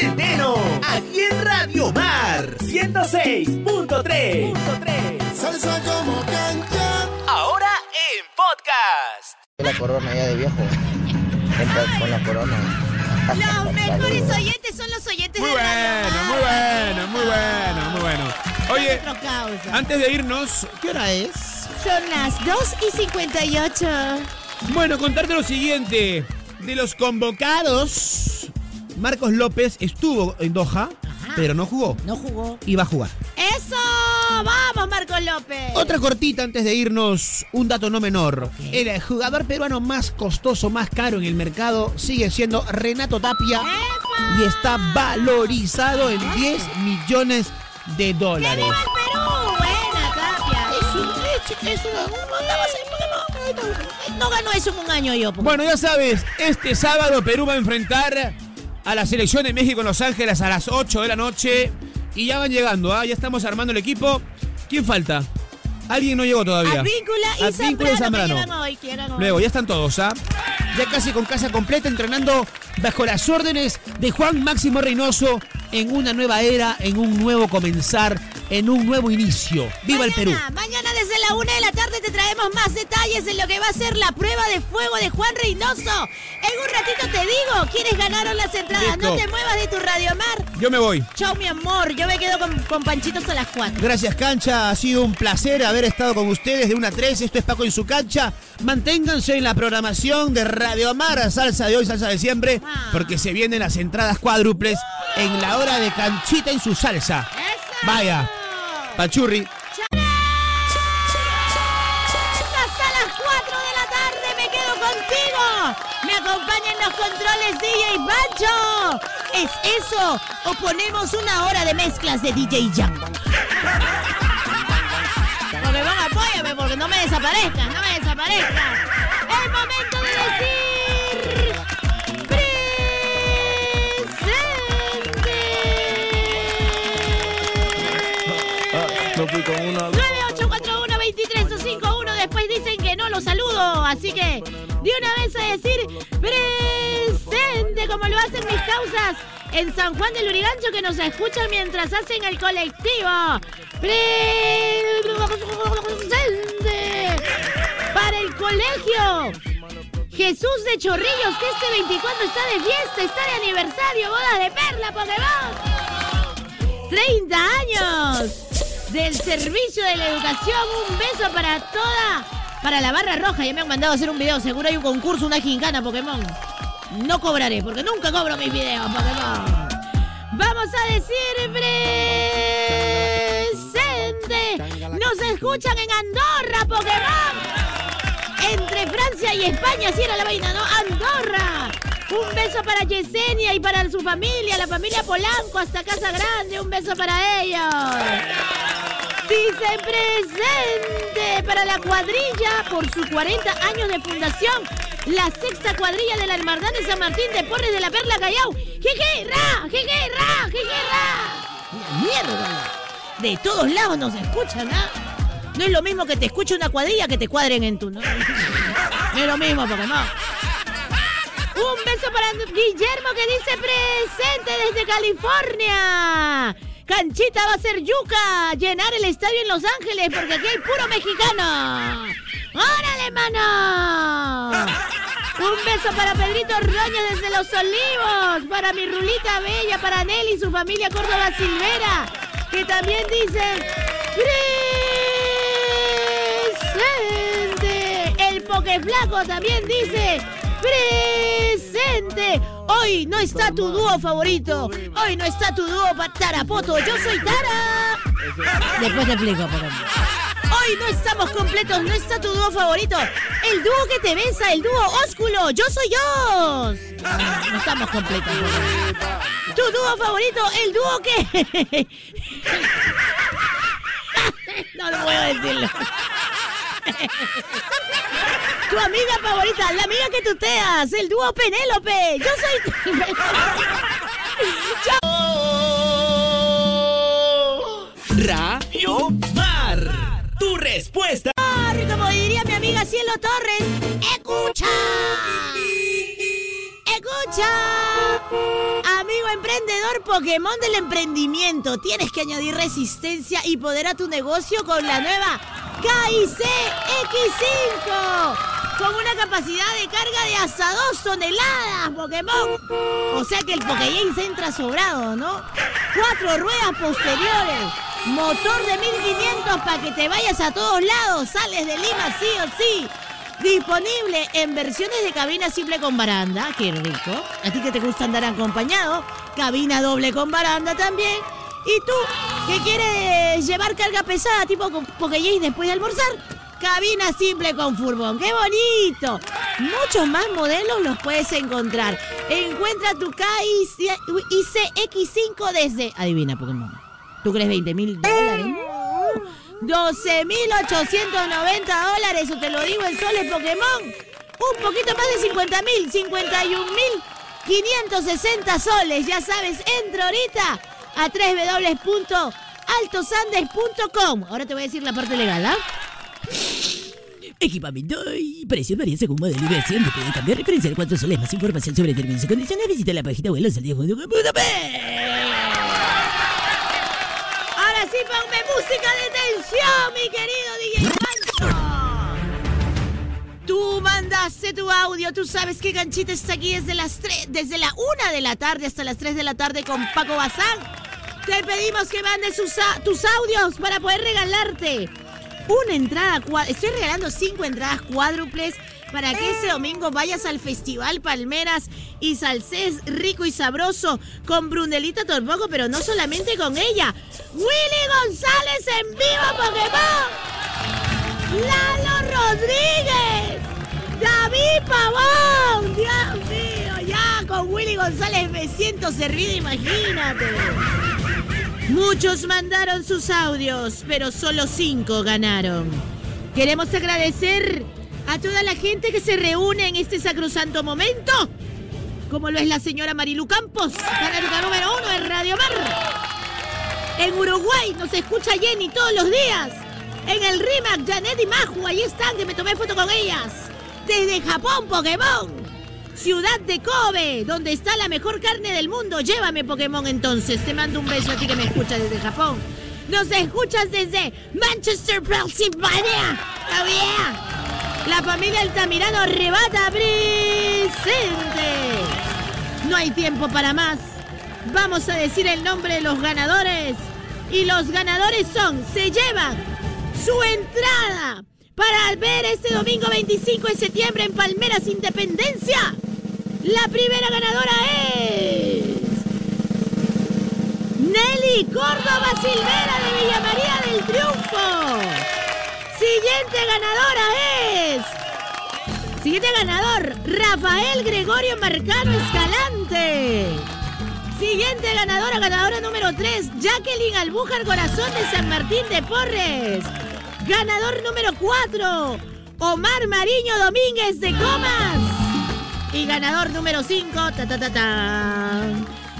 Centeno, aquí en Radio Mar 106.3. Salsa como cancha. Ahora en podcast. La corona ya de viejo. Entra con la corona. Los mejores oyentes son los oyentes Muy de Radio bueno, Mar. muy bueno, muy bueno, muy bueno. Oye, antes de irnos, ¿Qué hora es? Son las 2 y 58. bueno, contarte lo siguiente. De los convocados, Marcos López estuvo en Doha, pero no jugó. No jugó. Iba a jugar. ¡Eso! ¡Vamos, Marcos López! Otra cortita antes de irnos, un dato no menor. El jugador peruano más costoso, más caro en el mercado sigue siendo Renato Tapia ¡Epa! y está valorizado en 10 millones de ¡Que dólares. viva el Perú! ¡Buena, Tapia! Es un es una. porque no- No ganó eso en un año yo. pues. Bueno, ya sabes, este sábado Perú va a enfrentar a la selección de México en Los Ángeles a las 8 de la noche. Y ya van llegando, ¿ah? ya estamos armando el equipo. ¿Quién falta? Alguien no llegó todavía. Advíncula y Zambrano, Zambrano. que llegan hoy, que llegan hoy. Luego, ya están todos, ¿ah? Ya casi con casa completa, entrenando bajo las órdenes de Juan Máximo Reynoso en una nueva era, en un nuevo comenzar, en un nuevo inicio. ¡Viva el Perú! Mañana, Mañana desde la una de la tarde te traemos más detalles en lo que va a ser la prueba de fuego de Juan Reynoso. En un ratito te digo quiénes ganaron las entradas. Listo. No te muevas de tu Radio Mar. Yo me voy. Chao, mi amor. Yo me quedo con, con Panchitos a las 4. Gracias, cancha. Ha sido un placer haber estado con ustedes de una a 3. Esto es Paco en su cancha. Manténganse en la programación de Radio Amar, salsa de hoy, salsa de siempre, Ah. porque se vienen las entradas cuádruples en la hora de canchita en su salsa. ¡Eso! Vaya. Pachurri. Hasta las 4 de la tarde me quedo contigo. Me acompañan los controles DJ Pancho. ¿Es eso o ponemos una hora de mezclas de DJ Jam? Pokémon, apóyame porque no me desaparezca, no me desaparezca. Es momento de decir... Así que de una vez a decir presente, como lo hacen mis causas en San Juan del Urigancho que nos escuchan mientras hacen el colectivo. Presente para el colegio. Jesús de Chorrillos, que este 24 está de fiesta, está de aniversario, boda de perla, Pokémon. 30 años del servicio de la educación. Un beso para toda, para la barra roja. Ya me han mandado a hacer un video. Seguro hay un concurso, una gincana Pokémon. No cobraré, porque nunca cobro mis videos, Pokémon. Vamos a decir presente. Nos escuchan en Andorra, Pokémon. Entre Francia y España, si era la vaina, ¿no? Andorra. Un beso para Yesenia y para su familia, la familia Polanco, hasta Casa Grande. Un beso para ellos. Dice presente para la cuadrilla por sus 40 años de fundación. La sexta cuadrilla de la Hermandad de San Martín de Porres de la Perla Callao. ¡Jeje, ra! ¡Jeje, ra! ¡Jeje, ra! ¡Mierda! De todos lados nos escuchan, ¿ah? No es lo mismo que te escuche una cuadrilla que te cuadren en tu... No, no es lo mismo, Pokémon. Un beso para Guillermo que dice presente desde California. Canchita va a ser yuca, llenar el estadio en Los Ángeles porque aquí hay puro mexicano. ¡Órale, mano! Un beso para Pedrito Roña desde Los Olivos, para mi Rulita Bella, para Nelly y su familia Córdoba Silvera, que también dice presente. El Pokeflaco también dice presente. Hoy no está tu dúo favorito. Hoy no está tu dúo Tarapoto. Yo soy Tara. Después te explico, por. Hoy no estamos completos, no está tu dúo favorito. El dúo que te besa, el dúo ósculo. Yo soy yo. No, no estamos completos. Tu dúo favorito, el dúo que. no, no puedo decirlo. Tu amiga favorita, la amiga que tuteas, el dúo Penélope. Yo soy. Radio Mar. Tu respuesta. Ay, Como diría mi amiga Cielo Torres. Escucha. escucha. Amigo emprendedor Pokémon del emprendimiento, tienes que añadir resistencia y poder a tu negocio con la nueva KIC X5. Con una capacidad de carga de hasta 2 toneladas, Pokémon. O sea que el se entra sobrado, ¿no? Cuatro ruedas posteriores. Motor de 1500 para que te vayas a todos lados. Sales de Lima sí o sí. Disponible en versiones de cabina simple con baranda. Qué rico. A ti que te gusta andar acompañado. Cabina doble con baranda también. Y tú que quieres llevar carga pesada tipo Pokémon después de almorzar. Cabina simple con furbón. ¡Qué bonito! Muchos más modelos los puedes encontrar. Encuentra tu KICX5 desde... Adivina, Pokémon. ¿Tú crees 20 mil dólares? 12.890 dólares, o te lo digo en soles Pokémon. Un poquito más de 50 mil, 51.560 soles. Ya sabes, entra ahorita a www.altosandes.com. Ahora te voy a decir la parte legal, ¿ah? Equipamiento y precios varían según modelo y versión. puede cambiar referencia de cuatro soles. Más información sobre términos y condiciones. Visita la página web Ahora sí, ponme música de tensión, mi querido DJ. Tú mandaste tu audio. Tú sabes que Ganchita está aquí desde las 3, desde la 1 de la tarde hasta las 3 de la tarde con Paco Bazán. Te pedimos que mandes tus audios para poder regalarte una entrada, estoy regalando cinco entradas cuádruples para que ese domingo vayas al Festival Palmeras y Salsés rico y sabroso con Brunelita Torpoco, pero no solamente con ella. Willy González en vivo Pokémon. Lalo Rodríguez. David Pavón. Dios mío, ya con Willy González me siento servido, imagínate. Muchos mandaron sus audios, pero solo cinco ganaron. Queremos agradecer a toda la gente que se reúne en este sacrosanto momento, como lo es la señora Marilu Campos, el número uno en Radio Mar. En Uruguay nos escucha Jenny todos los días. En el RIMAC, Janet y Maju, ahí están, que me tomé foto con ellas. Desde Japón, Pokémon. Ciudad de Kobe, donde está la mejor carne del mundo. Llévame Pokémon entonces. Te mando un beso a ti que me escuchas desde Japón. Nos escuchas desde Manchester, Pennsylvania. Oh yeah. La familia Altamirano rebata presente. No hay tiempo para más. Vamos a decir el nombre de los ganadores. Y los ganadores son, se llevan su entrada para ver este domingo 25 de septiembre en Palmeras Independencia la primera ganadora es. Nelly Córdoba Silvera de Villa María del Triunfo. Siguiente ganadora es. Siguiente ganador, Rafael Gregorio Marcano Escalante. Siguiente ganadora, ganadora número 3, Jacqueline Albújar Corazón de San Martín de Porres. Ganador número 4, Omar Mariño Domínguez de Comas. Y ganador número 5, ta, ta, ta, ta,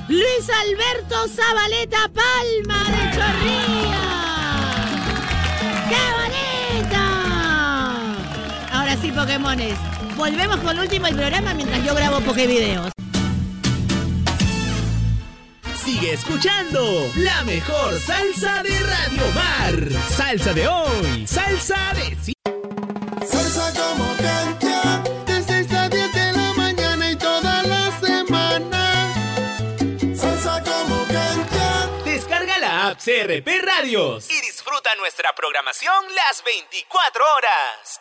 Luis Alberto Zabaleta Palma de Chorría. ¡Qué bonito! Ahora sí, Pokémones. Volvemos con el último programa mientras yo grabo Pokévideos. Sigue escuchando la mejor salsa de Radio Mar. Salsa de hoy. Salsa CRP Radios y disfruta nuestra programación las 24 horas.